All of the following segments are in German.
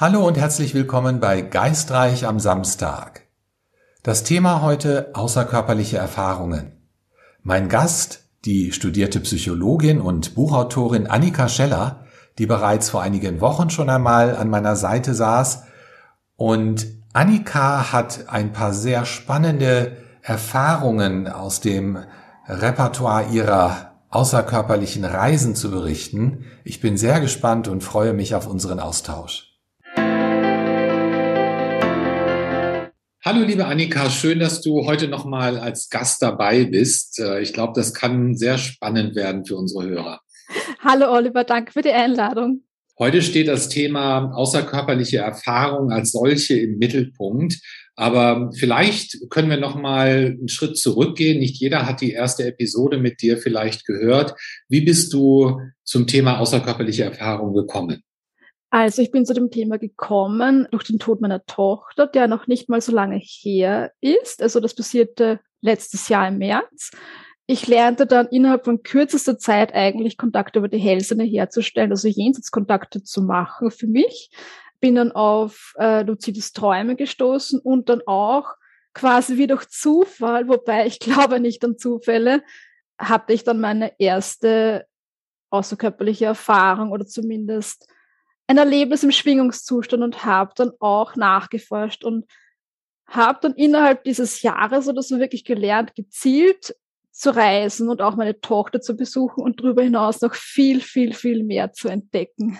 Hallo und herzlich willkommen bei Geistreich am Samstag. Das Thema heute außerkörperliche Erfahrungen. Mein Gast, die studierte Psychologin und Buchautorin Annika Scheller, die bereits vor einigen Wochen schon einmal an meiner Seite saß. Und Annika hat ein paar sehr spannende Erfahrungen aus dem Repertoire ihrer außerkörperlichen Reisen zu berichten. Ich bin sehr gespannt und freue mich auf unseren Austausch. Hallo liebe Annika, schön, dass du heute nochmal als Gast dabei bist. Äh, ich glaube, das kann sehr spannend werden für unsere Hörer. Hallo Oliver, danke für die Einladung. Heute steht das Thema außerkörperliche Erfahrung als solche im Mittelpunkt. Aber vielleicht können wir noch mal einen Schritt zurückgehen. Nicht jeder hat die erste Episode mit dir vielleicht gehört. Wie bist du zum Thema außerkörperliche Erfahrung gekommen? Also ich bin zu dem Thema gekommen durch den Tod meiner Tochter, der noch nicht mal so lange her ist. Also das passierte letztes Jahr im März. Ich lernte dann innerhalb von kürzester Zeit eigentlich Kontakte über die Hellsinne herzustellen, also Jenseitskontakte zu machen für mich. Bin dann auf äh, luzides Träume gestoßen und dann auch quasi wie durch Zufall, wobei ich glaube nicht an Zufälle, hatte ich dann meine erste außerkörperliche Erfahrung oder zumindest ein Erlebnis im Schwingungszustand und habe dann auch nachgeforscht und habe dann innerhalb dieses Jahres oder so wirklich gelernt, gezielt zu reisen und auch meine Tochter zu besuchen und darüber hinaus noch viel, viel, viel mehr zu entdecken.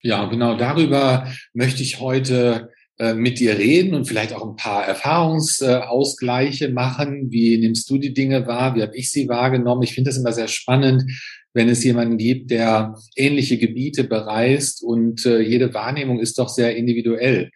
Ja, genau darüber möchte ich heute äh, mit dir reden und vielleicht auch ein paar Erfahrungsausgleiche machen. Wie nimmst du die Dinge wahr? Wie habe ich sie wahrgenommen? Ich finde das immer sehr spannend, wenn es jemanden gibt, der ähnliche Gebiete bereist und äh, jede Wahrnehmung ist doch sehr individuell.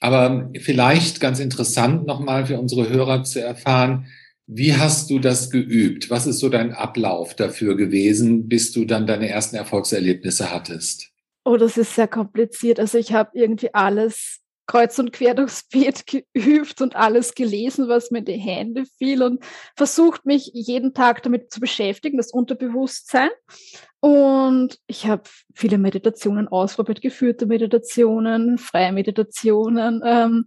Aber vielleicht ganz interessant nochmal für unsere Hörer zu erfahren, wie hast du das geübt? Was ist so dein Ablauf dafür gewesen, bis du dann deine ersten Erfolgserlebnisse hattest? Oh, das ist sehr kompliziert. Also ich habe irgendwie alles kreuz und quer durchs Beet geübt und alles gelesen, was mir in die Hände fiel und versucht mich jeden Tag damit zu beschäftigen, das Unterbewusstsein. Und ich habe viele Meditationen ausprobiert, geführte Meditationen, freie Meditationen. Ähm,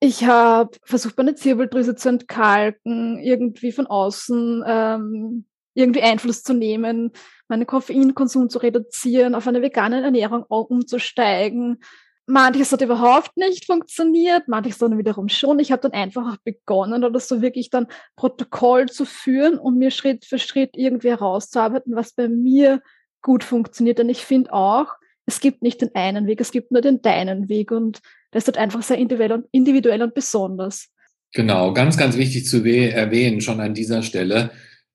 ich habe versucht, meine Zirbeldrüse zu entkalken, irgendwie von außen ähm, irgendwie Einfluss zu nehmen, meinen Koffeinkonsum zu reduzieren, auf eine vegane Ernährung umzusteigen Manches hat überhaupt nicht funktioniert, manches dann wiederum schon. Ich habe dann einfach begonnen oder so wirklich dann Protokoll zu führen und mir Schritt für Schritt irgendwie herauszuarbeiten, was bei mir gut funktioniert. Denn ich finde auch, es gibt nicht den einen Weg, es gibt nur den deinen Weg und das ist halt einfach sehr individuell und, individuell und besonders. Genau, ganz, ganz wichtig zu erwähnen schon an dieser Stelle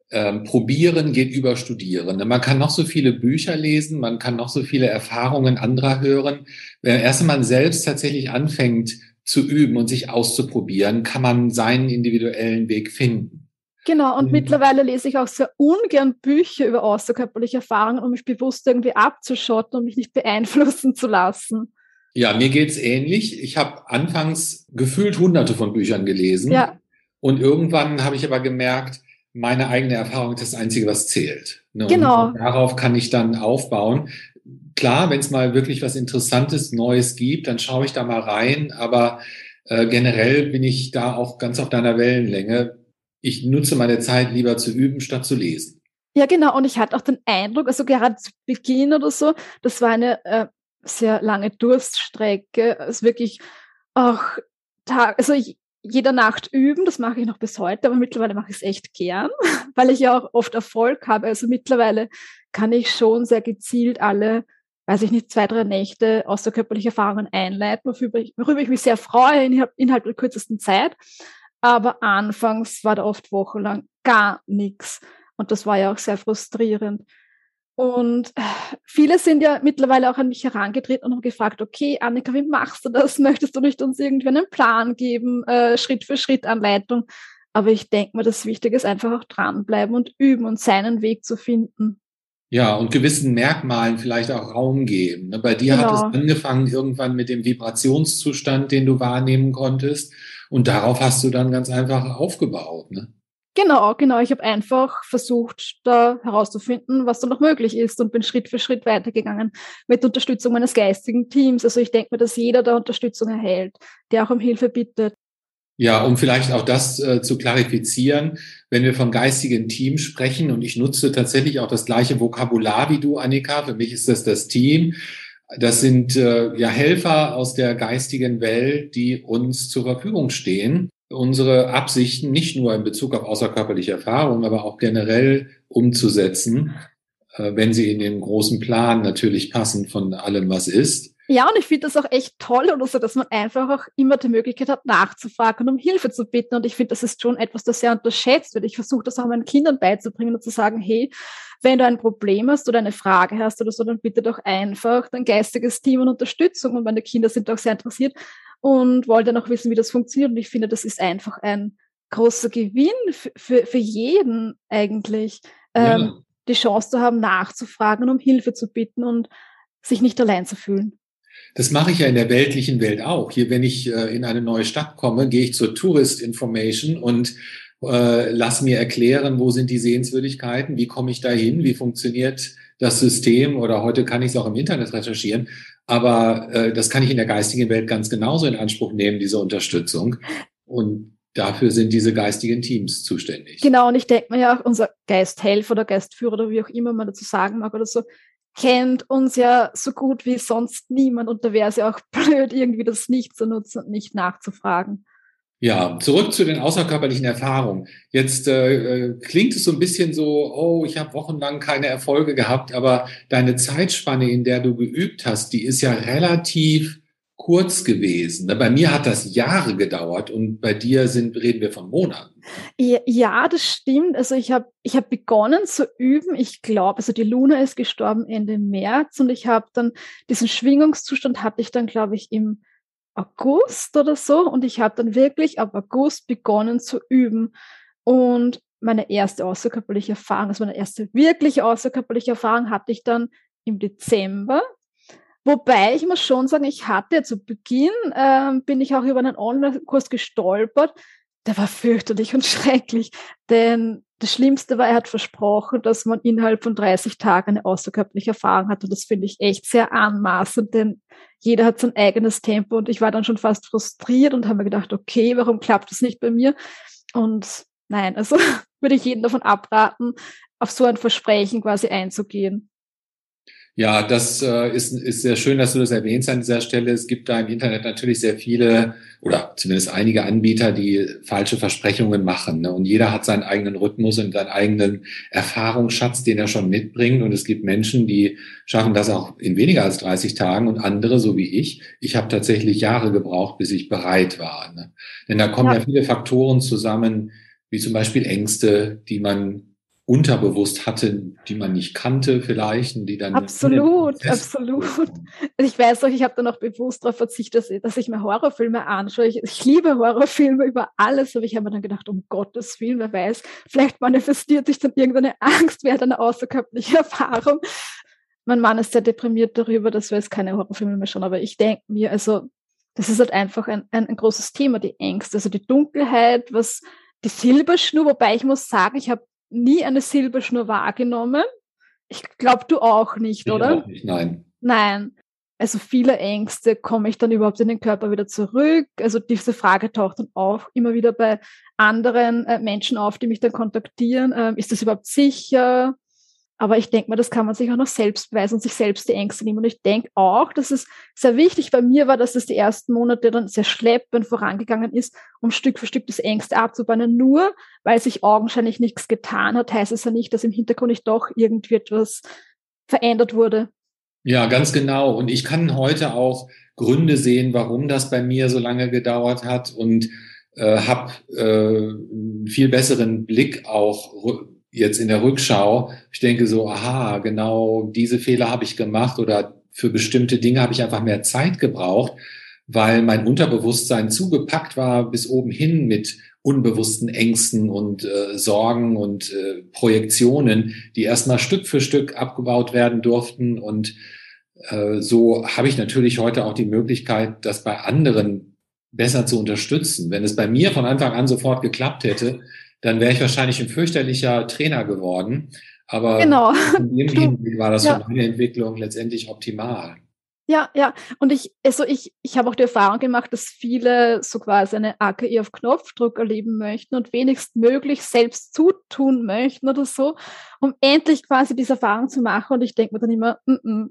ähm, probieren geht über Studieren. Man kann noch so viele Bücher lesen, man kann noch so viele Erfahrungen anderer hören. Wenn erst man selbst tatsächlich anfängt zu üben und sich auszuprobieren, kann man seinen individuellen Weg finden. Genau, und mhm. mittlerweile lese ich auch sehr ungern Bücher über außerkörperliche Erfahrungen, um mich bewusst irgendwie abzuschotten und mich nicht beeinflussen zu lassen. Ja, mir geht's ähnlich. Ich habe anfangs gefühlt hunderte von Büchern gelesen. Ja. Und irgendwann habe ich aber gemerkt, meine eigene Erfahrung ist das Einzige, was zählt. Ne? Genau. Und darauf kann ich dann aufbauen. Klar, wenn es mal wirklich was Interessantes, Neues gibt, dann schaue ich da mal rein. Aber äh, generell bin ich da auch ganz auf deiner Wellenlänge. Ich nutze meine Zeit lieber zu üben, statt zu lesen. Ja, genau. Und ich hatte auch den Eindruck, also gerade zu Beginn oder so, das war eine äh, sehr lange Durststrecke. Es wirklich auch Tag, also ich, jeder Nacht üben, das mache ich noch bis heute, aber mittlerweile mache ich es echt gern, weil ich ja auch oft Erfolg habe. Also mittlerweile kann ich schon sehr gezielt alle, weiß ich nicht, zwei, drei Nächte außerkörperliche Erfahrungen einleiten, worüber ich, worüber ich mich sehr freue innerhalb, innerhalb der kürzesten Zeit. Aber anfangs war da oft wochenlang gar nichts. Und das war ja auch sehr frustrierend. Und äh, viele sind ja mittlerweile auch an mich herangetreten und haben gefragt, okay, Annika, wie machst du das? Möchtest du nicht uns irgendwie einen Plan geben, äh, Schritt für Schritt Anleitung? Aber ich denke mir, das Wichtige ist einfach auch dranbleiben und üben und seinen Weg zu finden. Ja, und gewissen Merkmalen vielleicht auch Raum geben. Ne? Bei dir genau. hat es genau. angefangen irgendwann mit dem Vibrationszustand, den du wahrnehmen konntest. Und darauf hast du dann ganz einfach aufgebaut. Ne? Genau, genau. Ich habe einfach versucht, da herauszufinden, was da noch möglich ist und bin Schritt für Schritt weitergegangen mit Unterstützung meines geistigen Teams. Also ich denke mir, dass jeder da Unterstützung erhält, der auch um Hilfe bittet. Ja, um vielleicht auch das äh, zu klarifizieren, wenn wir vom geistigen Team sprechen und ich nutze tatsächlich auch das gleiche Vokabular wie du, Annika. Für mich ist das das Team. Das sind äh, ja Helfer aus der geistigen Welt, die uns zur Verfügung stehen unsere Absichten nicht nur in Bezug auf außerkörperliche Erfahrungen, aber auch generell umzusetzen, äh, wenn sie in den großen Plan natürlich passen von allem, was ist. Ja, und ich finde das auch echt toll oder so, dass man einfach auch immer die Möglichkeit hat, nachzufragen und um Hilfe zu bitten. Und ich finde, das ist schon etwas, das sehr unterschätzt wird. Ich versuche das auch meinen Kindern beizubringen und zu sagen, hey, wenn du ein Problem hast oder eine Frage hast oder so, dann bitte doch einfach dein geistiges Team und Unterstützung. Und meine Kinder sind auch sehr interessiert und wollte noch wissen, wie das funktioniert. Und ich finde, das ist einfach ein großer Gewinn für, für jeden eigentlich, ja. ähm, die Chance zu haben, nachzufragen und um Hilfe zu bitten und sich nicht allein zu fühlen. Das mache ich ja in der weltlichen Welt auch. Hier, wenn ich äh, in eine neue Stadt komme, gehe ich zur Tourist Information und äh, lass mir erklären, wo sind die Sehenswürdigkeiten, wie komme ich da hin, wie funktioniert das System oder heute kann ich es auch im Internet recherchieren. Aber äh, das kann ich in der geistigen Welt ganz genauso in Anspruch nehmen, diese Unterstützung. Und dafür sind diese geistigen Teams zuständig. Genau, und ich denke mir ja auch, unser Geisthelfer oder Geistführer oder wie auch immer man dazu sagen mag oder so, kennt uns ja so gut wie sonst niemand. Und da wäre es ja auch blöd, irgendwie das nicht zu nutzen und nicht nachzufragen. Ja, zurück zu den außerkörperlichen Erfahrungen. Jetzt äh, äh, klingt es so ein bisschen so, oh, ich habe wochenlang keine Erfolge gehabt, aber deine Zeitspanne, in der du geübt hast, die ist ja relativ kurz gewesen. Bei mir hat das Jahre gedauert und bei dir sind, reden wir von Monaten. Ja, das stimmt. Also ich habe ich hab begonnen zu üben. Ich glaube, also die Luna ist gestorben Ende März und ich habe dann diesen Schwingungszustand hatte ich dann, glaube ich, im August oder so und ich habe dann wirklich ab August begonnen zu üben und meine erste außerkörperliche Erfahrung, also meine erste wirklich außerkörperliche Erfahrung hatte ich dann im Dezember. Wobei ich muss schon sagen, ich hatte zu Beginn, äh, bin ich auch über einen Online-Kurs gestolpert. Der war fürchterlich und schrecklich, denn das Schlimmste war, er hat versprochen, dass man innerhalb von 30 Tagen eine außerkörperliche Erfahrung hat. Und das finde ich echt sehr anmaßend, denn jeder hat sein eigenes Tempo. Und ich war dann schon fast frustriert und habe mir gedacht, okay, warum klappt das nicht bei mir? Und nein, also würde ich jeden davon abraten, auf so ein Versprechen quasi einzugehen. Ja, das äh, ist, ist sehr schön, dass du das erwähnst an dieser Stelle. Es gibt da im Internet natürlich sehr viele oder zumindest einige Anbieter, die falsche Versprechungen machen. Ne? Und jeder hat seinen eigenen Rhythmus und seinen eigenen Erfahrungsschatz, den er schon mitbringt. Und es gibt Menschen, die schaffen das auch in weniger als 30 Tagen und andere, so wie ich. Ich habe tatsächlich Jahre gebraucht, bis ich bereit war. Ne? Denn da kommen ja. ja viele Faktoren zusammen, wie zum Beispiel Ängste, die man unterbewusst hatte, die man nicht kannte vielleicht und die dann absolut, absolut. Ich weiß auch, ich habe dann auch bewusst darauf verzichtet, dass, dass ich mir Horrorfilme anschaue. Ich, ich, liebe Horrorfilme über alles, aber ich habe mir dann gedacht, um Gottes Willen, wer weiß, vielleicht manifestiert sich dann irgendeine Angst während einer außerkörperlichen Erfahrung. Mein Mann ist sehr deprimiert darüber, dass wir jetzt keine Horrorfilme mehr schauen, aber ich denke mir, also das ist halt einfach ein, ein, ein großes Thema, die Ängste, also die Dunkelheit, was die Silberschnur, wobei ich muss sagen, ich habe nie eine Silberschnur wahrgenommen. Ich glaube, du auch nicht, ich oder? Auch nicht, nein. Nein. Also viele Ängste, komme ich dann überhaupt in den Körper wieder zurück? Also diese Frage taucht dann auch immer wieder bei anderen äh, Menschen auf, die mich dann kontaktieren. Ähm, ist das überhaupt sicher? Aber ich denke mal, das kann man sich auch noch selbst beweisen und sich selbst die Ängste nehmen. Und ich denke auch, dass es sehr wichtig bei mir war, dass es die ersten Monate dann sehr schleppend vorangegangen ist, um Stück für Stück das Ängste abzubauen. Nur weil sich augenscheinlich nichts getan hat, heißt es ja nicht, dass im Hintergrund nicht doch irgendwie etwas verändert wurde. Ja, ganz genau. Und ich kann heute auch Gründe sehen, warum das bei mir so lange gedauert hat und äh, habe äh, einen viel besseren Blick auch jetzt in der Rückschau, ich denke so, aha, genau diese Fehler habe ich gemacht oder für bestimmte Dinge habe ich einfach mehr Zeit gebraucht, weil mein Unterbewusstsein zugepackt war bis oben hin mit unbewussten Ängsten und äh, Sorgen und äh, Projektionen, die erstmal Stück für Stück abgebaut werden durften. Und äh, so habe ich natürlich heute auch die Möglichkeit, das bei anderen besser zu unterstützen. Wenn es bei mir von Anfang an sofort geklappt hätte, dann wäre ich wahrscheinlich ein fürchterlicher Trainer geworden. Aber genau. in dem Hinblick war das ja. für meine Entwicklung letztendlich optimal. Ja, ja. Und ich, also ich, ich habe auch die Erfahrung gemacht, dass viele so quasi eine AKI auf Knopfdruck erleben möchten und wenigstmöglich selbst zutun möchten oder so, um endlich quasi diese Erfahrung zu machen. Und ich denke mir dann immer, mm -mm,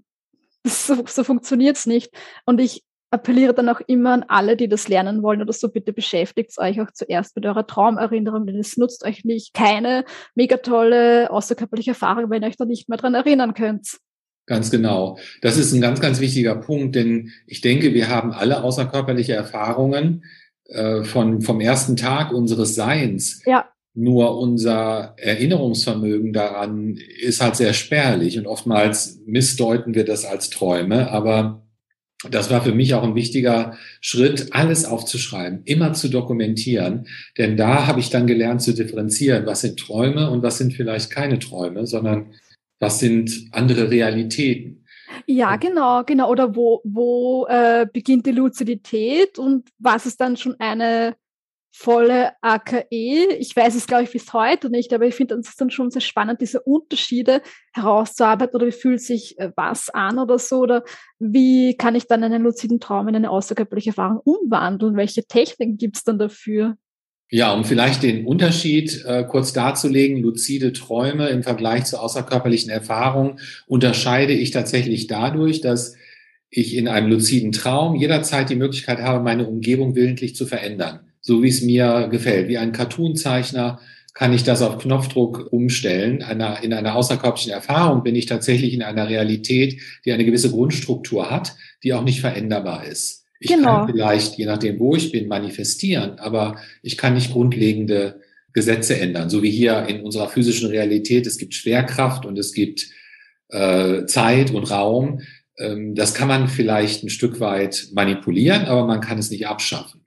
so, so funktioniert es nicht. Und ich appelliere dann auch immer an alle, die das lernen wollen oder so, bitte beschäftigt euch auch zuerst mit eurer Traumerinnerung, denn es nutzt euch nicht keine mega tolle außerkörperliche Erfahrung, wenn ihr euch da nicht mehr dran erinnern könnt. Ganz genau. Das ist ein ganz, ganz wichtiger Punkt, denn ich denke, wir haben alle außerkörperliche Erfahrungen äh, von, vom ersten Tag unseres Seins. Ja. Nur unser Erinnerungsvermögen daran ist halt sehr spärlich und oftmals missdeuten wir das als Träume. Aber das war für mich auch ein wichtiger Schritt, alles aufzuschreiben, immer zu dokumentieren. Denn da habe ich dann gelernt zu differenzieren, was sind Träume und was sind vielleicht keine Träume, sondern was sind andere Realitäten? Ja, genau, genau. Oder wo, wo äh, beginnt die Luzidität und was ist dann schon eine volle AKE? Ich weiß es, glaube ich, bis heute nicht, aber ich finde es dann schon sehr spannend, diese Unterschiede herauszuarbeiten oder wie fühlt sich äh, was an oder so oder wie kann ich dann einen luziden Traum in eine außerkörperliche Erfahrung umwandeln? Welche Techniken gibt es dann dafür? Ja, um vielleicht den Unterschied äh, kurz darzulegen, luzide Träume im Vergleich zu außerkörperlichen Erfahrungen unterscheide ich tatsächlich dadurch, dass ich in einem luziden Traum jederzeit die Möglichkeit habe, meine Umgebung willentlich zu verändern, so wie es mir gefällt. Wie ein Cartoonzeichner kann ich das auf Knopfdruck umstellen. Einer, in einer außerkörperlichen Erfahrung bin ich tatsächlich in einer Realität, die eine gewisse Grundstruktur hat, die auch nicht veränderbar ist. Ich genau. kann vielleicht, je nachdem, wo ich bin, manifestieren, aber ich kann nicht grundlegende Gesetze ändern. So wie hier in unserer physischen Realität, es gibt Schwerkraft und es gibt äh, Zeit und Raum. Ähm, das kann man vielleicht ein Stück weit manipulieren, aber man kann es nicht abschaffen.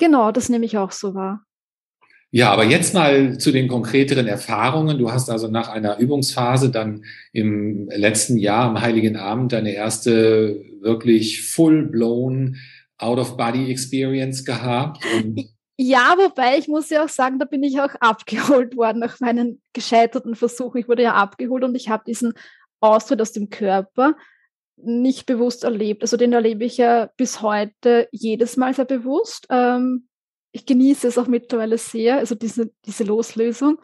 Genau, das nehme ich auch so wahr. Ja, aber jetzt mal zu den konkreteren Erfahrungen. Du hast also nach einer Übungsphase dann im letzten Jahr am Heiligen Abend deine erste wirklich full-blown Out-of-Body-Experience gehabt. ja, wobei ich muss ja auch sagen, da bin ich auch abgeholt worden nach meinen gescheiterten Versuchen. Ich wurde ja abgeholt und ich habe diesen Austritt aus dem Körper nicht bewusst erlebt. Also den erlebe ich ja bis heute jedes Mal sehr bewusst. Ähm, ich genieße es auch mittlerweile sehr, also diese, diese Loslösung.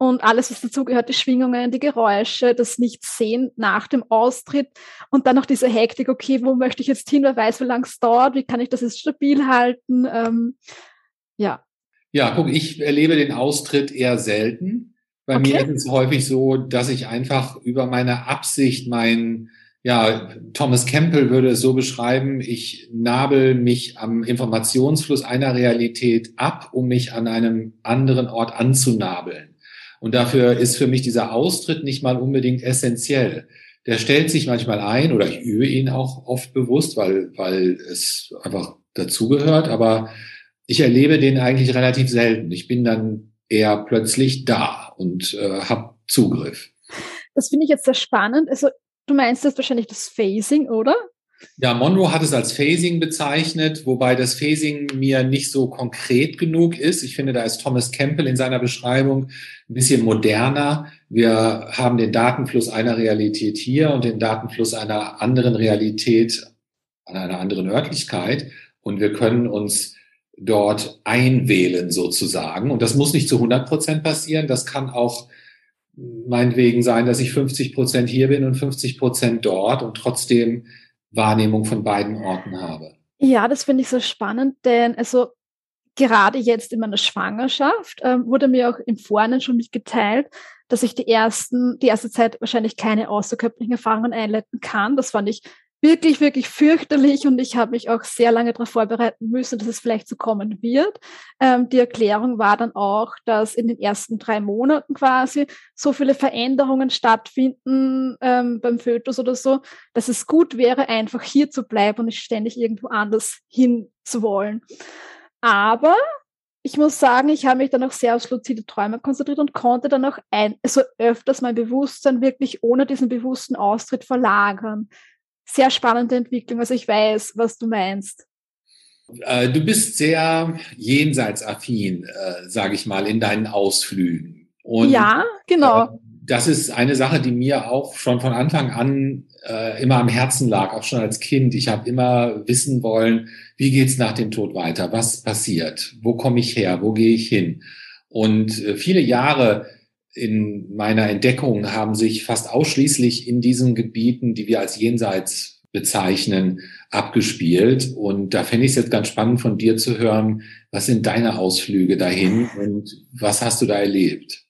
Und alles, was dazugehört, die Schwingungen, die Geräusche, das Nichtsehen nach dem Austritt und dann noch diese Hektik, okay, wo möchte ich jetzt hin, wer weiß, wie lange es dauert, wie kann ich das jetzt stabil halten? Ähm, ja. Ja, guck, ich erlebe den Austritt eher selten. Bei okay. mir ist es häufig so, dass ich einfach über meine Absicht, mein, ja, Thomas Campbell würde es so beschreiben, ich nabel mich am Informationsfluss einer Realität ab, um mich an einem anderen Ort anzunabeln. Und dafür ist für mich dieser Austritt nicht mal unbedingt essentiell. Der stellt sich manchmal ein oder ich übe ihn auch oft bewusst, weil, weil es einfach dazugehört, aber ich erlebe den eigentlich relativ selten. Ich bin dann eher plötzlich da und äh, habe Zugriff. Das finde ich jetzt sehr spannend. Also Du meinst das wahrscheinlich das Phasing, oder? Ja, Monroe hat es als Phasing bezeichnet, wobei das Phasing mir nicht so konkret genug ist. Ich finde, da ist Thomas Campbell in seiner Beschreibung ein bisschen moderner. Wir haben den Datenfluss einer Realität hier und den Datenfluss einer anderen Realität an einer anderen Örtlichkeit und wir können uns dort einwählen sozusagen. Und das muss nicht zu 100 Prozent passieren. Das kann auch meinetwegen sein, dass ich 50 Prozent hier bin und 50 Prozent dort und trotzdem Wahrnehmung von beiden Orten habe. Ja, das finde ich so spannend, denn also gerade jetzt in meiner Schwangerschaft ähm, wurde mir auch im Vorhinein schon mitgeteilt, dass ich die ersten, die erste Zeit wahrscheinlich keine außerkörperlichen Erfahrungen einleiten kann. Das fand ich wirklich, wirklich fürchterlich und ich habe mich auch sehr lange darauf vorbereiten müssen, dass es vielleicht so kommen wird. Ähm, die Erklärung war dann auch, dass in den ersten drei Monaten quasi so viele Veränderungen stattfinden ähm, beim Fötus oder so, dass es gut wäre, einfach hier zu bleiben und nicht ständig irgendwo anders hin zu wollen. Aber ich muss sagen, ich habe mich dann auch sehr aufs luzide Träume konzentriert und konnte dann auch ein, also öfters mein Bewusstsein wirklich ohne diesen bewussten Austritt verlagern sehr spannende Entwicklung. Also ich weiß, was du meinst. Äh, du bist sehr jenseitsaffin, äh, sage ich mal, in deinen Ausflügen. Und, ja, genau. Äh, das ist eine Sache, die mir auch schon von Anfang an äh, immer am Herzen lag, auch schon als Kind. Ich habe immer wissen wollen, wie geht's nach dem Tod weiter? Was passiert? Wo komme ich her? Wo gehe ich hin? Und äh, viele Jahre in meiner Entdeckung haben sich fast ausschließlich in diesen Gebieten, die wir als jenseits bezeichnen, abgespielt. Und da fände ich es jetzt ganz spannend von dir zu hören, was sind deine Ausflüge dahin und was hast du da erlebt?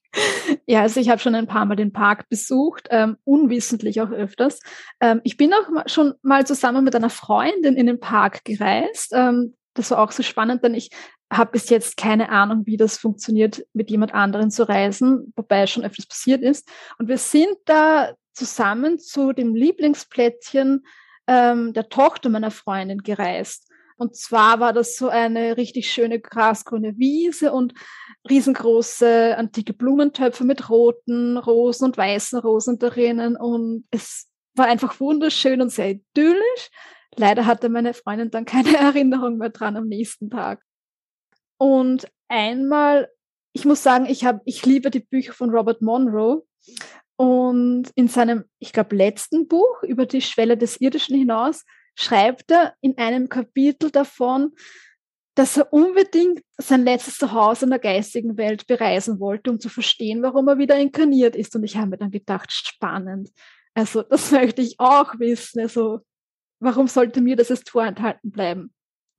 Ja, also ich habe schon ein paar Mal den Park besucht, ähm, unwissentlich auch öfters. Ähm, ich bin auch schon mal zusammen mit einer Freundin in den Park gereist. Ähm, das war auch so spannend, denn ich habe bis jetzt keine Ahnung, wie das funktioniert, mit jemand anderen zu reisen, wobei schon öfters passiert ist. Und wir sind da zusammen zu dem Lieblingsplätzchen ähm, der Tochter meiner Freundin gereist. Und zwar war das so eine richtig schöne grasgrüne Wiese und riesengroße antike Blumentöpfe mit roten Rosen und weißen Rosen drinnen. Und es war einfach wunderschön und sehr idyllisch. Leider hatte meine Freundin dann keine Erinnerung mehr dran am nächsten Tag. Und einmal, ich muss sagen, ich habe, ich liebe die Bücher von Robert Monroe. Und in seinem, ich glaube, letzten Buch über die Schwelle des Irdischen hinaus schreibt er in einem Kapitel davon, dass er unbedingt sein letztes Zuhause in der geistigen Welt bereisen wollte, um zu verstehen, warum er wieder inkarniert ist. Und ich habe mir dann gedacht, spannend. Also, das möchte ich auch wissen. Also, warum sollte mir das jetzt vorenthalten bleiben?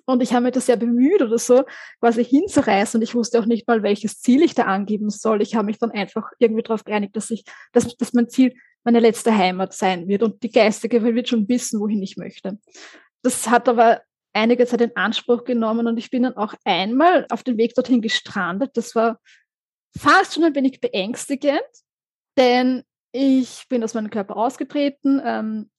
Und ich habe mir das sehr bemüht oder so, quasi hinzureißen. Und ich wusste auch nicht mal, welches Ziel ich da angeben soll. Ich habe mich dann einfach irgendwie darauf geeinigt, dass ich, dass, dass mein Ziel meine letzte Heimat sein wird. Und die geistige wird schon wissen, wohin ich möchte. Das hat aber einige Zeit in Anspruch genommen und ich bin dann auch einmal auf dem Weg dorthin gestrandet. Das war fast schon ein wenig beängstigend, denn ich bin aus meinem Körper ausgetreten, ähm,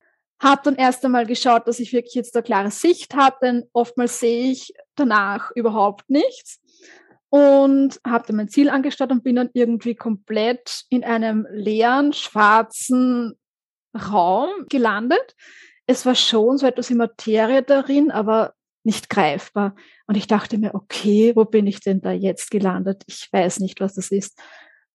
habe dann erst einmal geschaut, dass ich wirklich jetzt eine klare Sicht habe, denn oftmals sehe ich danach überhaupt nichts und habe dann mein Ziel angestarrt und bin dann irgendwie komplett in einem leeren, schwarzen Raum gelandet. Es war schon so etwas wie Materie darin, aber nicht greifbar. Und ich dachte mir, okay, wo bin ich denn da jetzt gelandet? Ich weiß nicht, was das ist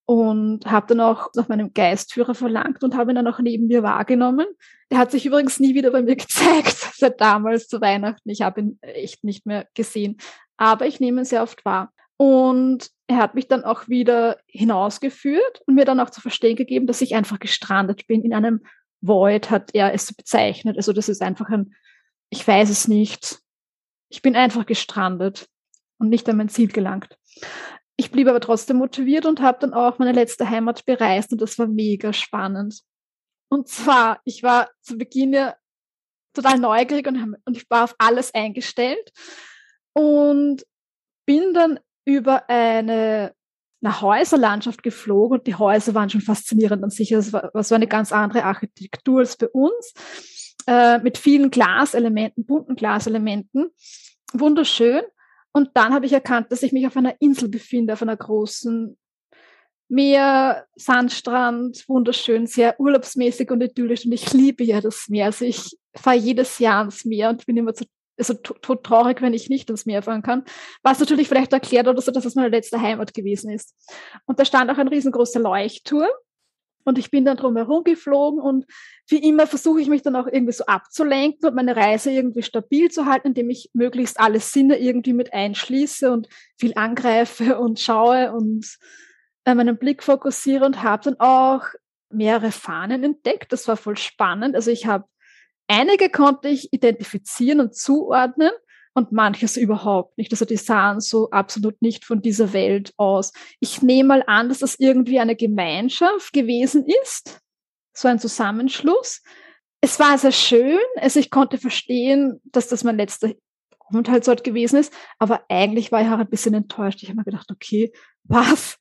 und habe dann auch nach meinem Geistführer verlangt und habe ihn dann auch neben mir wahrgenommen. Der hat sich übrigens nie wieder bei mir gezeigt, seit damals zu Weihnachten. Ich habe ihn echt nicht mehr gesehen, aber ich nehme ihn sehr oft wahr. Und er hat mich dann auch wieder hinausgeführt und mir dann auch zu verstehen gegeben, dass ich einfach gestrandet bin. In einem Void hat er es bezeichnet. Also das ist einfach ein, ich weiß es nicht. Ich bin einfach gestrandet und nicht an mein Ziel gelangt. Ich blieb aber trotzdem motiviert und habe dann auch meine letzte Heimat bereist und das war mega spannend. Und zwar, ich war zu Beginn ja total neugierig und, und ich war auf alles eingestellt und bin dann über eine, eine Häuserlandschaft geflogen und die Häuser waren schon faszinierend an sich. Es war, war eine ganz andere Architektur als bei uns, äh, mit vielen Glaselementen, bunten Glaselementen. Wunderschön. Und dann habe ich erkannt, dass ich mich auf einer Insel befinde, auf einer großen Meer, Sandstrand, wunderschön, sehr urlaubsmäßig und idyllisch. Und ich liebe ja das Meer. Also ich fahre jedes Jahr ans Meer und bin immer so also tot traurig, wenn ich nicht ins Meer fahren kann. Was natürlich vielleicht erklärt oder so, dass das meine letzte Heimat gewesen ist. Und da stand auch ein riesengroßer Leuchtturm. Und ich bin dann drumherum geflogen und wie immer versuche ich mich dann auch irgendwie so abzulenken und meine Reise irgendwie stabil zu halten, indem ich möglichst alle Sinne irgendwie mit einschließe und viel angreife und schaue und äh, meinen Blick fokussiere und habe dann auch mehrere Fahnen entdeckt. Das war voll spannend. Also ich habe einige konnte ich identifizieren und zuordnen und manches überhaupt nicht. Also die sahen so absolut nicht von dieser Welt aus. Ich nehme mal an, dass das irgendwie eine Gemeinschaft gewesen ist, so ein Zusammenschluss. Es war sehr schön, also ich konnte verstehen, dass das mein letzter Aufenthaltsort gewesen ist, aber eigentlich war ich auch ein bisschen enttäuscht. Ich habe mir gedacht, okay, was?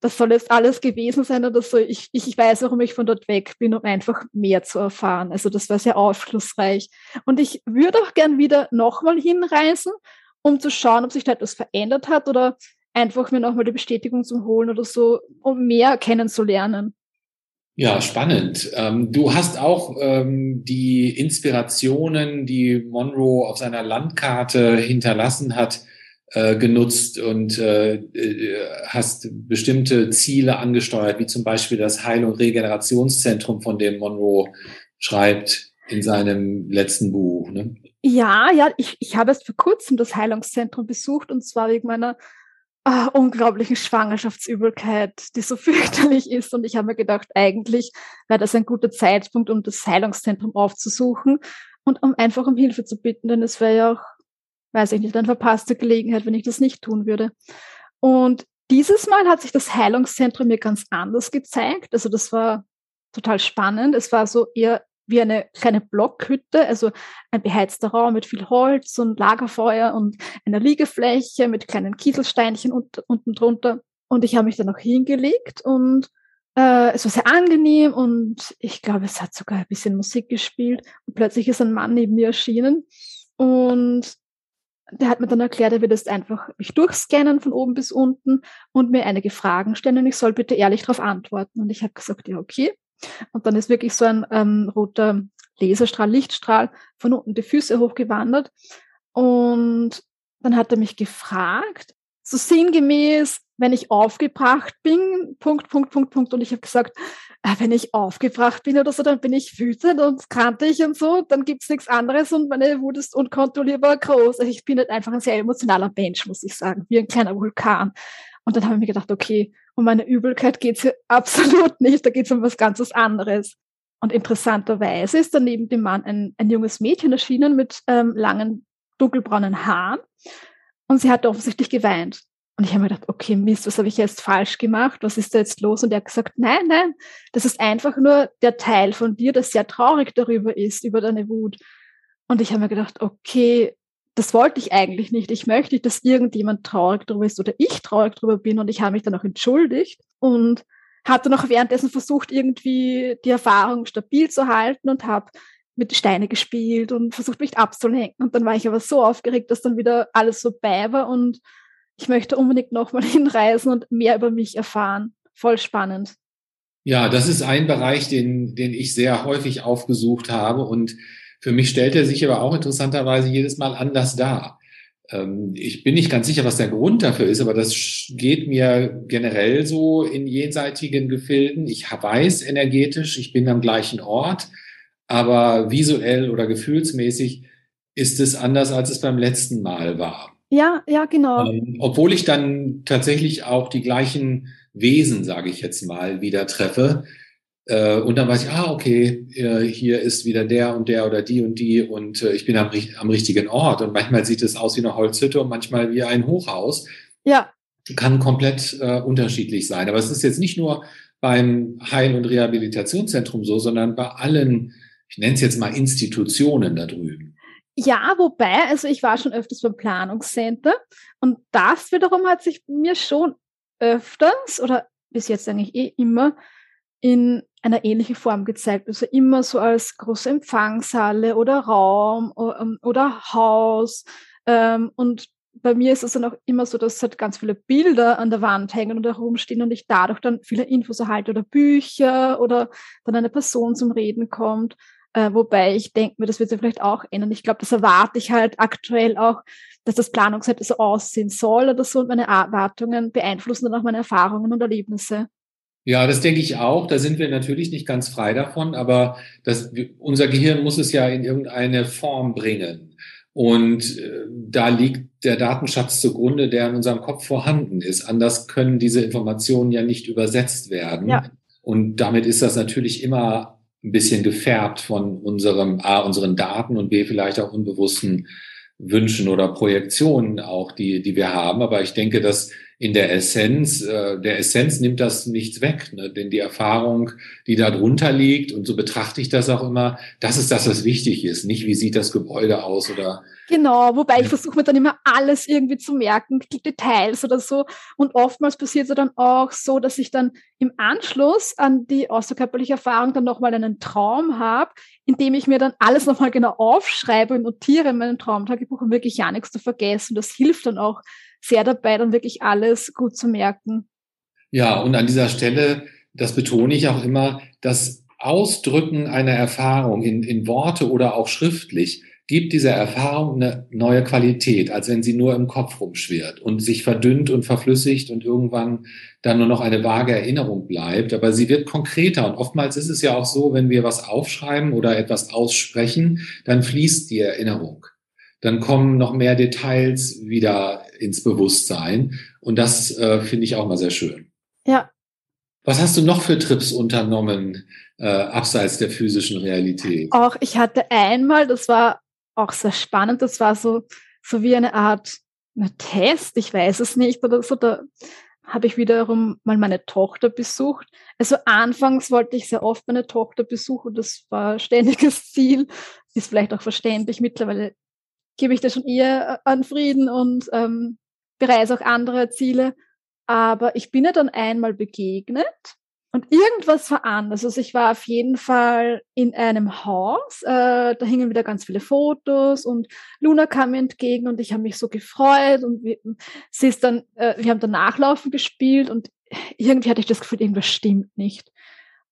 Das soll jetzt alles gewesen sein oder so. Ich, ich weiß, warum ich von dort weg bin, um einfach mehr zu erfahren. Also das war sehr aufschlussreich. Und ich würde auch gern wieder nochmal hinreisen, um zu schauen, ob sich da etwas verändert hat oder einfach mir nochmal die Bestätigung zu holen oder so, um mehr kennenzulernen. Ja, spannend. Ähm, du hast auch ähm, die Inspirationen, die Monroe auf seiner Landkarte hinterlassen hat, äh, genutzt und äh, äh, hast bestimmte Ziele angesteuert, wie zum Beispiel das Heil- und Regenerationszentrum, von dem Monroe schreibt in seinem letzten Buch. Ne? Ja, ja, ich, ich habe erst vor kurzem das Heilungszentrum besucht und zwar wegen meiner äh, unglaublichen Schwangerschaftsübelkeit, die so fürchterlich ist. Und ich habe mir gedacht, eigentlich wäre das ein guter Zeitpunkt, um das Heilungszentrum aufzusuchen und um einfach um Hilfe zu bitten, denn es wäre ja auch weiß ich nicht, eine verpasste Gelegenheit, wenn ich das nicht tun würde. Und dieses Mal hat sich das Heilungszentrum mir ganz anders gezeigt. Also das war total spannend. Es war so eher wie eine kleine Blockhütte, also ein beheizter Raum mit viel Holz und Lagerfeuer und einer Liegefläche mit kleinen Kieselsteinchen unten, unten drunter. Und ich habe mich dann auch hingelegt und äh, es war sehr angenehm und ich glaube, es hat sogar ein bisschen Musik gespielt. Und plötzlich ist ein Mann neben mir erschienen und der hat mir dann erklärt, er wird jetzt einfach mich durchscannen von oben bis unten und mir einige Fragen stellen und ich soll bitte ehrlich darauf antworten. Und ich habe gesagt, ja, okay. Und dann ist wirklich so ein ähm, roter Laserstrahl, Lichtstrahl von unten die Füße hochgewandert. Und dann hat er mich gefragt, so sinngemäß, wenn ich aufgebracht bin, Punkt, Punkt, Punkt, Punkt. Und ich habe gesagt, äh, wenn ich aufgebracht bin oder so, dann bin ich wütend und kantig und so, dann gibt's nichts anderes und meine Wut ist unkontrollierbar groß. Also ich bin halt einfach ein sehr emotionaler Mensch, muss ich sagen, wie ein kleiner Vulkan. Und dann habe ich mir gedacht, okay, um meine Übelkeit geht's hier absolut nicht, da geht's um was ganz anderes. Und interessanterweise ist daneben dem Mann ein, ein junges Mädchen erschienen mit ähm, langen dunkelbraunen Haaren und sie hat offensichtlich geweint. Und ich habe mir gedacht, okay, Mist, was habe ich jetzt falsch gemacht? Was ist da jetzt los? Und er hat gesagt, nein, nein, das ist einfach nur der Teil von dir, der sehr traurig darüber ist, über deine Wut. Und ich habe mir gedacht, okay, das wollte ich eigentlich nicht. Ich möchte nicht, dass irgendjemand traurig darüber ist oder ich traurig darüber bin. Und ich habe mich dann auch entschuldigt und hatte noch währenddessen versucht, irgendwie die Erfahrung stabil zu halten und habe mit Steine gespielt und versucht, mich abzulenken. Und dann war ich aber so aufgeregt, dass dann wieder alles so bei war und ich möchte unbedingt nochmal hinreisen und mehr über mich erfahren. Voll spannend. Ja, das ist ein Bereich, den, den ich sehr häufig aufgesucht habe. Und für mich stellt er sich aber auch interessanterweise jedes Mal anders dar. Ähm, ich bin nicht ganz sicher, was der Grund dafür ist, aber das geht mir generell so in jenseitigen Gefilden. Ich weiß energetisch, ich bin am gleichen Ort, aber visuell oder gefühlsmäßig ist es anders, als es beim letzten Mal war. Ja, ja, genau. Ähm, obwohl ich dann tatsächlich auch die gleichen Wesen, sage ich jetzt mal, wieder treffe. Äh, und dann weiß ich, ah, okay, äh, hier ist wieder der und der oder die und die und äh, ich bin am, am richtigen Ort. Und manchmal sieht es aus wie eine Holzhütte und manchmal wie ein Hochhaus. Ja. Kann komplett äh, unterschiedlich sein. Aber es ist jetzt nicht nur beim Heil- und Rehabilitationszentrum so, sondern bei allen, ich nenne es jetzt mal Institutionen da drüben. Ja, wobei, also ich war schon öfters beim Planungscenter und das wiederum hat sich mir schon öfters oder bis jetzt eigentlich eh immer in einer ähnlichen Form gezeigt. Also immer so als große Empfangshalle oder Raum ähm, oder Haus. Ähm, und bei mir ist es dann auch immer so, dass halt ganz viele Bilder an der Wand hängen und herumstehen und ich dadurch dann viele Infos erhalte oder Bücher oder dann eine Person zum Reden kommt. Äh, wobei ich denke mir, das wird sich vielleicht auch ändern. Ich glaube, das erwarte ich halt aktuell auch, dass das Planungsset so aussehen soll oder so und meine Erwartungen beeinflussen dann auch meine Erfahrungen und Erlebnisse. Ja, das denke ich auch. Da sind wir natürlich nicht ganz frei davon, aber das, unser Gehirn muss es ja in irgendeine Form bringen. Und äh, da liegt der Datenschatz zugrunde, der in unserem Kopf vorhanden ist. Anders können diese Informationen ja nicht übersetzt werden. Ja. Und damit ist das natürlich immer ein bisschen gefärbt von unserem A, unseren Daten und B, vielleicht auch unbewussten Wünschen oder Projektionen auch, die, die wir haben. Aber ich denke, dass in der Essenz, äh, der Essenz nimmt das nichts weg, ne? denn die Erfahrung, die da drunter liegt, und so betrachte ich das auch immer, das ist das, was wichtig ist, nicht wie sieht das Gebäude aus oder Genau, wobei ich versuche mir dann immer alles irgendwie zu merken, Details oder so. Und oftmals passiert es dann auch so, dass ich dann im Anschluss an die außerkörperliche Erfahrung dann nochmal einen Traum habe, in dem ich mir dann alles nochmal genau aufschreibe und notiere in meinem Traumtagebuch, um wirklich ja nichts zu vergessen. Das hilft dann auch sehr dabei, dann wirklich alles gut zu merken. Ja, und an dieser Stelle das betone ich auch immer, das Ausdrücken einer Erfahrung in, in Worte oder auch schriftlich gibt dieser Erfahrung eine neue Qualität, als wenn sie nur im Kopf rumschwirrt und sich verdünnt und verflüssigt und irgendwann dann nur noch eine vage Erinnerung bleibt. Aber sie wird konkreter und oftmals ist es ja auch so, wenn wir was aufschreiben oder etwas aussprechen, dann fließt die Erinnerung. Dann kommen noch mehr Details wieder ins Bewusstsein und das äh, finde ich auch mal sehr schön. Ja. Was hast du noch für Trips unternommen, äh, abseits der physischen Realität? Auch ich hatte einmal, das war auch sehr spannend. Das war so, so wie eine Art eine Test, ich weiß es nicht oder so. Da habe ich wiederum mal meine Tochter besucht. Also anfangs wollte ich sehr oft meine Tochter besuchen. Das war ständiges Ziel. Ist vielleicht auch verständlich. Mittlerweile gebe ich da schon eher an Frieden und ähm, bereise auch andere Ziele. Aber ich bin ihr dann einmal begegnet und irgendwas war anders. Also ich war auf jeden Fall in einem Haus, äh, da hingen wieder ganz viele Fotos und Luna kam mir entgegen und ich habe mich so gefreut und wir, sie ist dann, äh, wir haben dann Nachlaufen gespielt und irgendwie hatte ich das Gefühl, irgendwas stimmt nicht.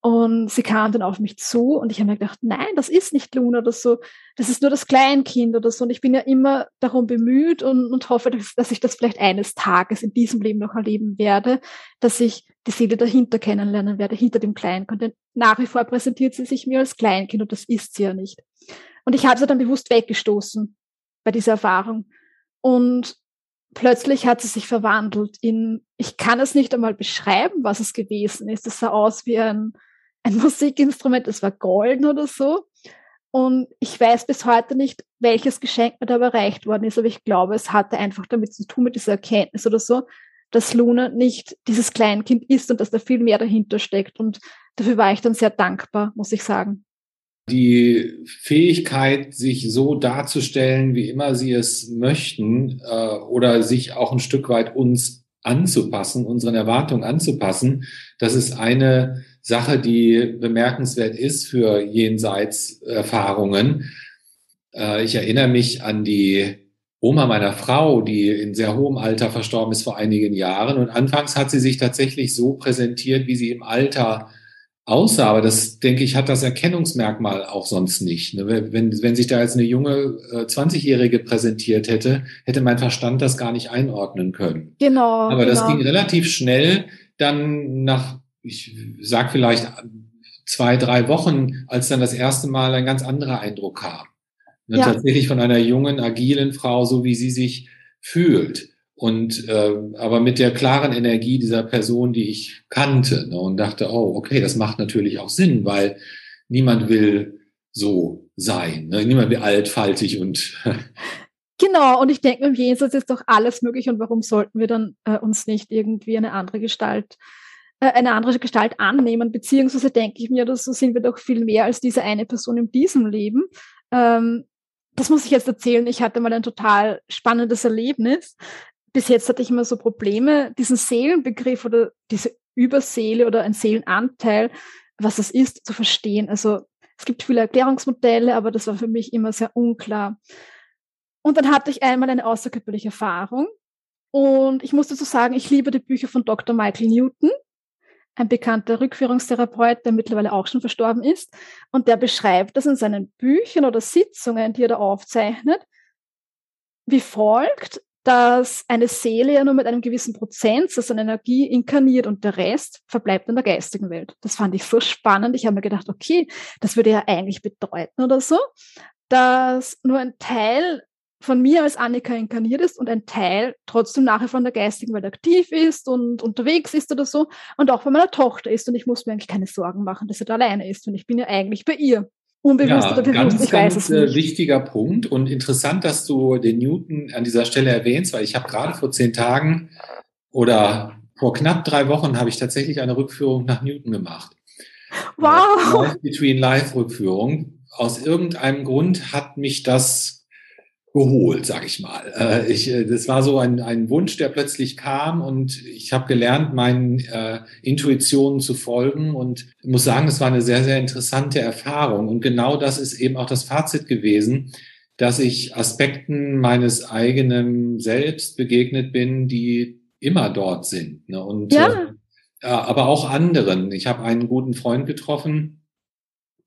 Und sie kam dann auf mich zu und ich habe mir gedacht, nein, das ist nicht Luna oder so, das ist nur das Kleinkind oder so. Und ich bin ja immer darum bemüht und, und hoffe, dass, dass ich das vielleicht eines Tages in diesem Leben noch erleben werde, dass ich die Seele dahinter kennenlernen werde, hinter dem Kleinkind. Denn nach wie vor präsentiert sie sich mir als Kleinkind und das ist sie ja nicht. Und ich habe sie dann bewusst weggestoßen bei dieser Erfahrung. Und plötzlich hat sie sich verwandelt in, ich kann es nicht einmal beschreiben, was es gewesen ist. Es sah aus wie ein, ein Musikinstrument, es war golden oder so. Und ich weiß bis heute nicht, welches Geschenk mir da überreicht worden ist, aber ich glaube, es hatte einfach damit zu tun, mit dieser Erkenntnis oder so, dass Luna nicht dieses Kleinkind ist und dass da viel mehr dahinter steckt. Und dafür war ich dann sehr dankbar, muss ich sagen. Die Fähigkeit, sich so darzustellen, wie immer sie es möchten, äh, oder sich auch ein Stück weit uns anzupassen, unseren Erwartungen anzupassen, das ist eine Sache, die bemerkenswert ist für Jenseitserfahrungen. Äh, ich erinnere mich an die Oma meiner Frau, die in sehr hohem Alter verstorben ist vor einigen Jahren. Und anfangs hat sie sich tatsächlich so präsentiert, wie sie im Alter aussah. Aber das, denke ich, hat das Erkennungsmerkmal auch sonst nicht. Ne? Wenn, wenn sich da jetzt eine junge äh, 20-Jährige präsentiert hätte, hätte mein Verstand das gar nicht einordnen können. Genau. Aber genau. das ging relativ schnell dann nach, ich sag vielleicht zwei, drei Wochen, als dann das erste Mal ein ganz anderer Eindruck kam. Ne, ja. Tatsächlich von einer jungen, agilen Frau, so wie sie sich fühlt. Und äh, aber mit der klaren Energie dieser Person, die ich kannte, ne, und dachte, oh, okay, das macht natürlich auch Sinn, weil niemand will so sein. Ne? Niemand will altfaltig und Genau, und ich denke, im Jenseits ist doch alles möglich und warum sollten wir dann äh, uns nicht irgendwie eine andere Gestalt, eine andere Gestalt annehmen? Beziehungsweise denke ich mir, dass so sind wir doch viel mehr als diese eine Person in diesem Leben. Ähm, das muss ich jetzt erzählen. Ich hatte mal ein total spannendes Erlebnis. Bis jetzt hatte ich immer so Probleme, diesen Seelenbegriff oder diese Überseele oder ein Seelenanteil, was das ist, zu verstehen. Also es gibt viele Erklärungsmodelle, aber das war für mich immer sehr unklar. Und dann hatte ich einmal eine außerkörperliche Erfahrung. Und ich musste so sagen, ich liebe die Bücher von Dr. Michael Newton ein bekannter Rückführungstherapeut, der mittlerweile auch schon verstorben ist. Und der beschreibt das in seinen Büchern oder Sitzungen, die er da aufzeichnet, wie folgt, dass eine Seele ja nur mit einem gewissen Prozentsatz an Energie inkarniert und der Rest verbleibt in der geistigen Welt. Das fand ich so spannend. Ich habe mir gedacht, okay, das würde ja eigentlich bedeuten oder so, dass nur ein Teil von mir als Annika inkarniert ist und ein Teil trotzdem nachher von der geistigen Welt aktiv ist und unterwegs ist oder so und auch bei meiner Tochter ist und ich muss mir eigentlich keine Sorgen machen, dass er da alleine ist und ich bin ja eigentlich bei ihr. Unbewusst ja, oder bewusst, ganz, ich weiß ganz, es nicht. wichtiger Punkt und interessant, dass du den Newton an dieser Stelle erwähnst, weil ich habe gerade vor zehn Tagen oder vor knapp drei Wochen habe ich tatsächlich eine Rückführung nach Newton gemacht. Wow! Life Between Life Rückführung. Aus irgendeinem Grund hat mich das geholt, sag ich mal. Äh, ich, äh, das war so ein, ein Wunsch, der plötzlich kam und ich habe gelernt, meinen äh, Intuitionen zu folgen und muss sagen, es war eine sehr, sehr interessante Erfahrung. Und genau das ist eben auch das Fazit gewesen, dass ich Aspekten meines eigenen Selbst begegnet bin, die immer dort sind. Ne? Und ja. äh, aber auch anderen. Ich habe einen guten Freund getroffen,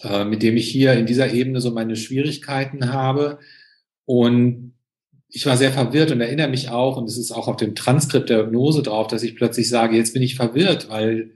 äh, mit dem ich hier in dieser Ebene so meine Schwierigkeiten habe. Und ich war sehr verwirrt und erinnere mich auch, und es ist auch auf dem Transkript der Hypnose drauf, dass ich plötzlich sage, jetzt bin ich verwirrt, weil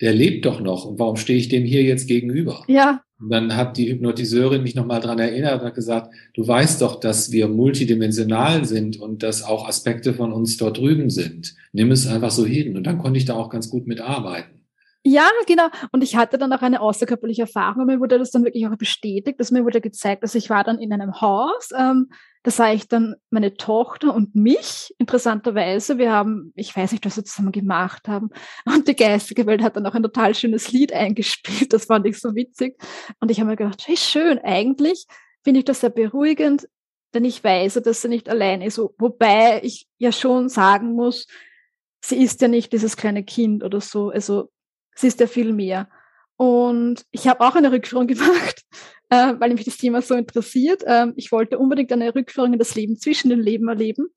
der lebt doch noch. Und warum stehe ich dem hier jetzt gegenüber? Ja. Und dann hat die Hypnotiseurin mich nochmal dran erinnert und hat gesagt, du weißt doch, dass wir multidimensional sind und dass auch Aspekte von uns dort drüben sind. Nimm es einfach so hin. Und dann konnte ich da auch ganz gut mitarbeiten. Ja, genau. Und ich hatte dann auch eine außerkörperliche Erfahrung. Mir wurde das dann wirklich auch bestätigt, dass mir wurde gezeigt, dass ich war dann in einem Haus. Ähm, da sah ich dann meine Tochter und mich, interessanterweise. Wir haben, ich weiß nicht, was wir zusammen gemacht haben. Und die geistige Welt hat dann auch ein total schönes Lied eingespielt. Das fand ich so witzig. Und ich habe mir gedacht, hey, schön, eigentlich finde ich das sehr beruhigend, denn ich weiß, dass sie nicht allein ist. Wobei ich ja schon sagen muss, sie ist ja nicht dieses kleine Kind oder so. Also Sie ist ja viel mehr. Und ich habe auch eine Rückführung gemacht, äh, weil mich das Thema so interessiert. Ähm, ich wollte unbedingt eine Rückführung in das Leben zwischen den Leben erleben.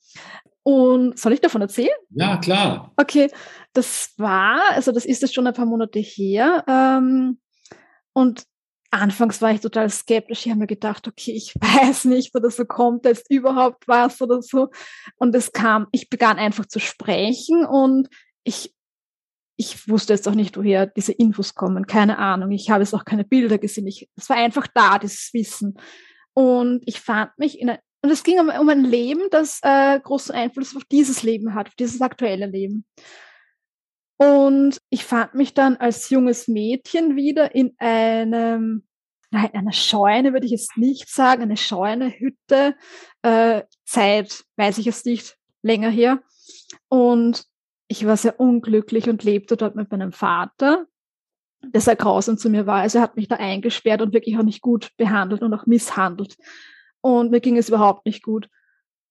Und soll ich davon erzählen? Ja, klar. Okay, das war, also das ist jetzt schon ein paar Monate her. Ähm, und anfangs war ich total skeptisch. Ich habe mir gedacht, okay, ich weiß nicht, wo das so kommt, jetzt überhaupt was oder so. Und es kam, ich begann einfach zu sprechen und ich ich wusste jetzt auch nicht, woher diese Infos kommen, keine Ahnung. Ich habe jetzt auch keine Bilder gesehen. Ich, es war einfach da, dieses Wissen. Und ich fand mich in ein, und es ging um, um ein Leben, das äh, großen Einfluss auf dieses Leben hat, auf dieses aktuelle Leben. Und ich fand mich dann als junges Mädchen wieder in einem, nein, einer Scheune würde ich jetzt nicht sagen, eine Scheune, Hütte, äh, Zeit, weiß ich jetzt nicht, länger her. Und ich war sehr unglücklich und lebte dort mit meinem Vater, der sehr grausam zu mir war. Also er hat mich da eingesperrt und wirklich auch nicht gut behandelt und auch misshandelt. Und mir ging es überhaupt nicht gut.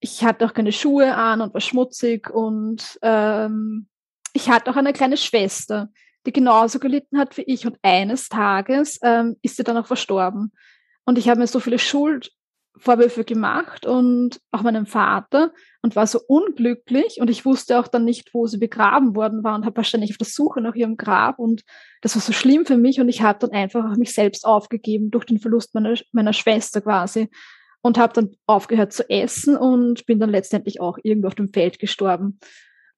Ich hatte auch keine Schuhe an und war schmutzig und ähm, ich hatte auch eine kleine Schwester, die genauso gelitten hat wie ich. Und eines Tages ähm, ist sie dann auch verstorben. Und ich habe mir so viele Schuld Vorwürfe gemacht und auch meinem Vater und war so unglücklich und ich wusste auch dann nicht, wo sie begraben worden war und habe wahrscheinlich auf der Suche nach ihrem Grab und das war so schlimm für mich und ich habe dann einfach mich selbst aufgegeben durch den Verlust meiner, meiner Schwester quasi und habe dann aufgehört zu essen und bin dann letztendlich auch irgendwo auf dem Feld gestorben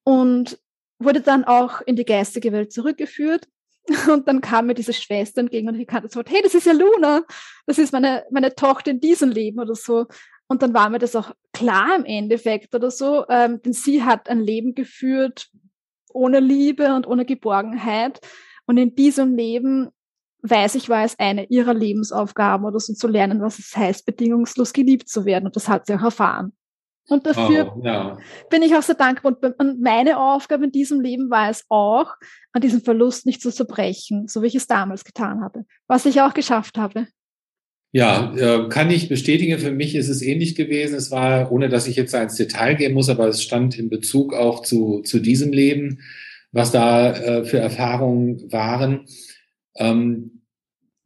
und wurde dann auch in die geistige Welt zurückgeführt Und dann kam mir diese Schwester entgegen und ich kannte Wort, hey, das ist ja Luna, das ist meine, meine Tochter in diesem Leben oder so. Und dann war mir das auch klar im Endeffekt oder so, ähm, denn sie hat ein Leben geführt ohne Liebe und ohne Geborgenheit. Und in diesem Leben weiß ich, war es eine ihrer Lebensaufgaben oder so zu lernen, was es heißt, bedingungslos geliebt zu werden. Und das hat sie auch erfahren. Und dafür oh, ja. bin ich auch sehr dankbar. Und meine Aufgabe in diesem Leben war es auch, an diesem Verlust nicht zu zerbrechen, so wie ich es damals getan habe, was ich auch geschafft habe. Ja, äh, kann ich bestätigen. Für mich ist es ähnlich gewesen. Es war, ohne dass ich jetzt ins Detail gehen muss, aber es stand in Bezug auch zu, zu diesem Leben, was da äh, für Erfahrungen waren. Ähm,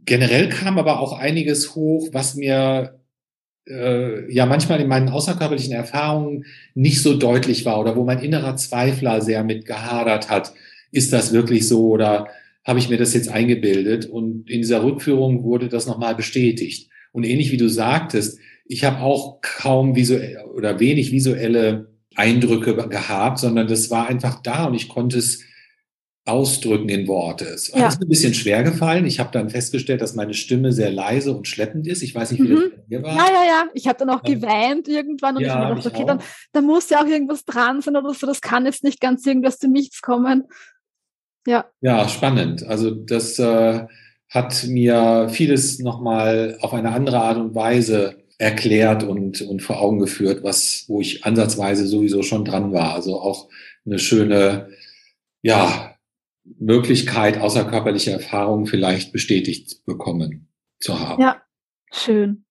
generell kam aber auch einiges hoch, was mir äh, ja manchmal in meinen außerkörperlichen Erfahrungen nicht so deutlich war oder wo mein innerer Zweifler sehr mit gehadert hat. Ist das wirklich so oder habe ich mir das jetzt eingebildet? Und in dieser Rückführung wurde das nochmal bestätigt. Und ähnlich wie du sagtest, ich habe auch kaum visuell oder wenig visuelle Eindrücke gehabt, sondern das war einfach da und ich konnte es ausdrücken in Worte. Es ja. ist ein bisschen schwer gefallen. Ich habe dann festgestellt, dass meine Stimme sehr leise und schleppend ist. Ich weiß nicht, wie mhm. das bei dir war. Ja, ja, ja. Ich habe dann auch geweint irgendwann und ja, ich habe gedacht, okay, dann, dann muss ja auch irgendwas dran sein oder so. Das kann jetzt nicht ganz irgendwas zu nichts kommen. Ja. Ja, spannend. Also das äh, hat mir vieles nochmal auf eine andere Art und Weise erklärt und, und vor Augen geführt, was, wo ich ansatzweise sowieso schon dran war. Also auch eine schöne, ja, Möglichkeit, außerkörperliche Erfahrungen vielleicht bestätigt bekommen zu haben. Ja, schön.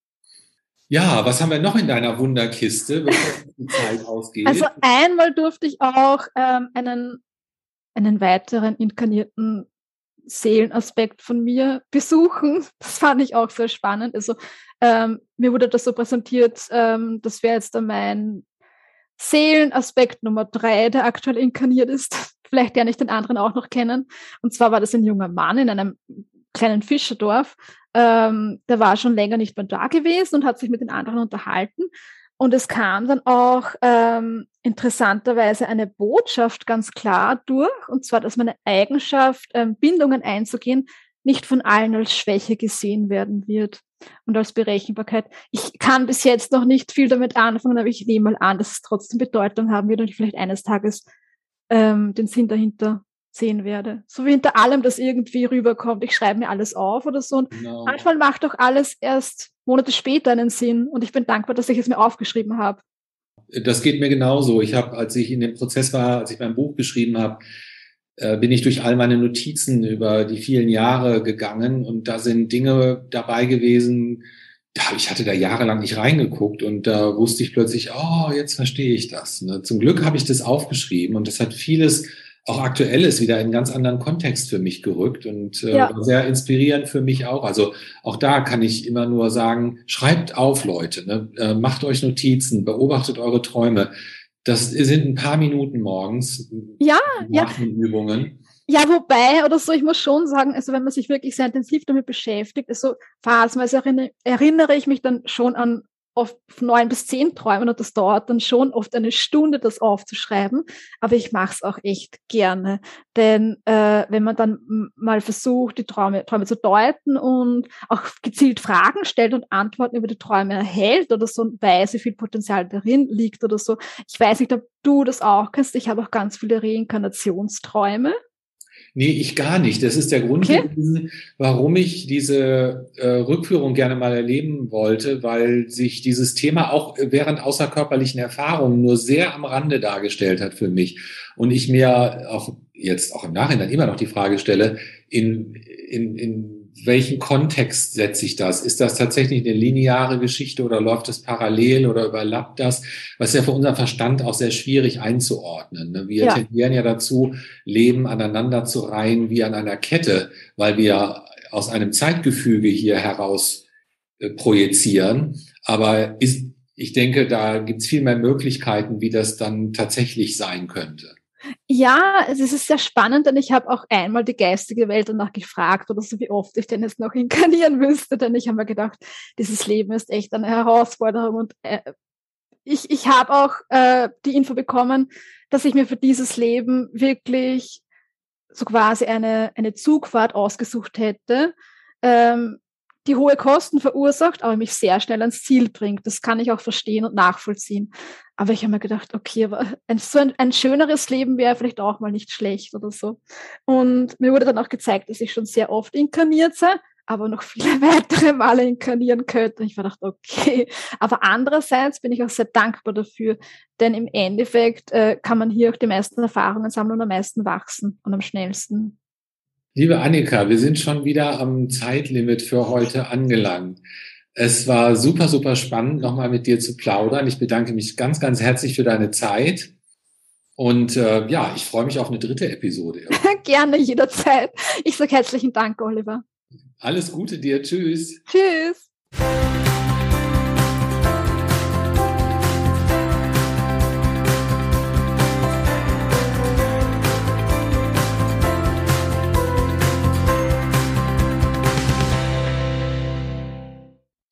Ja, was haben wir noch in deiner Wunderkiste, bevor die Zeit ausgeht? Also einmal durfte ich auch ähm, einen, einen weiteren inkarnierten Seelenaspekt von mir besuchen. Das fand ich auch sehr spannend. Also ähm, mir wurde das so präsentiert, ähm, das wäre jetzt dann mein Seelenaspekt Nummer drei, der aktuell inkarniert ist. Vielleicht der nicht den anderen auch noch kennen. Und zwar war das ein junger Mann in einem kleinen Fischerdorf. Ähm, der war schon länger nicht mehr da gewesen und hat sich mit den anderen unterhalten. Und es kam dann auch ähm, interessanterweise eine Botschaft ganz klar durch, und zwar, dass meine Eigenschaft, ähm, Bindungen einzugehen, nicht von allen als Schwäche gesehen werden wird und als Berechenbarkeit. Ich kann bis jetzt noch nicht viel damit anfangen, aber ich nehme mal an, dass es trotzdem Bedeutung haben wird und ich vielleicht eines Tages ähm, den Sinn dahinter sehen werde. So wie hinter allem, das irgendwie rüberkommt. Ich schreibe mir alles auf oder so. Und no. manchmal macht doch alles erst Monate später einen Sinn. Und ich bin dankbar, dass ich es mir aufgeschrieben habe. Das geht mir genauso. Ich habe, als ich in dem Prozess war, als ich mein Buch geschrieben habe, äh, bin ich durch all meine Notizen über die vielen Jahre gegangen und da sind Dinge dabei gewesen, ich hatte da jahrelang nicht reingeguckt und da wusste ich plötzlich, oh, jetzt verstehe ich das. Ne? Zum Glück habe ich das aufgeschrieben und das hat vieles auch Aktuelles wieder in einen ganz anderen Kontext für mich gerückt und äh, ja. sehr inspirierend für mich auch. Also auch da kann ich immer nur sagen, schreibt auf, Leute, ne? äh, macht euch Notizen, beobachtet eure Träume. Das sind ein paar Minuten morgens. Ja, ja. Übungen. Ja, wobei, oder so, ich muss schon sagen, also wenn man sich wirklich sehr intensiv damit beschäftigt, also phasenweise erinnere, erinnere ich mich dann schon an oft neun bis zehn Träumen und das dauert dann schon oft eine Stunde, das aufzuschreiben. Aber ich mache es auch echt gerne. Denn äh, wenn man dann mal versucht, die Träume, Träume zu deuten und auch gezielt Fragen stellt und Antworten über die Träume erhält oder so und weiß, wie viel Potenzial darin liegt oder so. Ich weiß nicht, ob du das auch kennst. Ich habe auch ganz viele Reinkarnationsträume. Nee, ich gar nicht. Das ist der Grund okay. gewesen, warum ich diese äh, Rückführung gerne mal erleben wollte, weil sich dieses Thema auch während außerkörperlichen Erfahrungen nur sehr am Rande dargestellt hat für mich. Und ich mir auch jetzt auch im Nachhinein immer noch die Frage stelle, in, in, in welchen Kontext setze ich das? Ist das tatsächlich eine lineare Geschichte oder läuft es parallel oder überlappt das? Was ist ja für unseren Verstand auch sehr schwierig einzuordnen. Ne? Wir ja. tendieren ja dazu, Leben aneinander zu reihen wie an einer Kette, weil wir aus einem Zeitgefüge hier heraus äh, projizieren. Aber ist, ich denke, da gibt es viel mehr Möglichkeiten, wie das dann tatsächlich sein könnte. Ja, es ist sehr spannend, denn ich habe auch einmal die geistige Welt danach gefragt oder so, wie oft ich denn jetzt noch inkarnieren müsste, denn ich habe mir gedacht, dieses Leben ist echt eine Herausforderung und äh, ich, ich habe auch äh, die Info bekommen, dass ich mir für dieses Leben wirklich so quasi eine, eine Zugfahrt ausgesucht hätte, ähm, die hohe Kosten verursacht, aber mich sehr schnell ans Ziel bringt. Das kann ich auch verstehen und nachvollziehen. Aber ich habe mir gedacht, okay, aber ein, so ein, ein schöneres Leben wäre vielleicht auch mal nicht schlecht oder so. Und mir wurde dann auch gezeigt, dass ich schon sehr oft inkarniert sei, aber noch viele weitere Male inkarnieren könnte. Und ich war gedacht, okay. Aber andererseits bin ich auch sehr dankbar dafür, denn im Endeffekt äh, kann man hier auch die meisten Erfahrungen sammeln und am meisten wachsen und am schnellsten. Liebe Annika, wir sind schon wieder am Zeitlimit für heute angelangt. Es war super, super spannend, nochmal mit dir zu plaudern. Ich bedanke mich ganz, ganz herzlich für deine Zeit. Und äh, ja, ich freue mich auf eine dritte Episode. Gerne, jederzeit. Ich sage herzlichen Dank, Oliver. Alles Gute dir. Tschüss. Tschüss.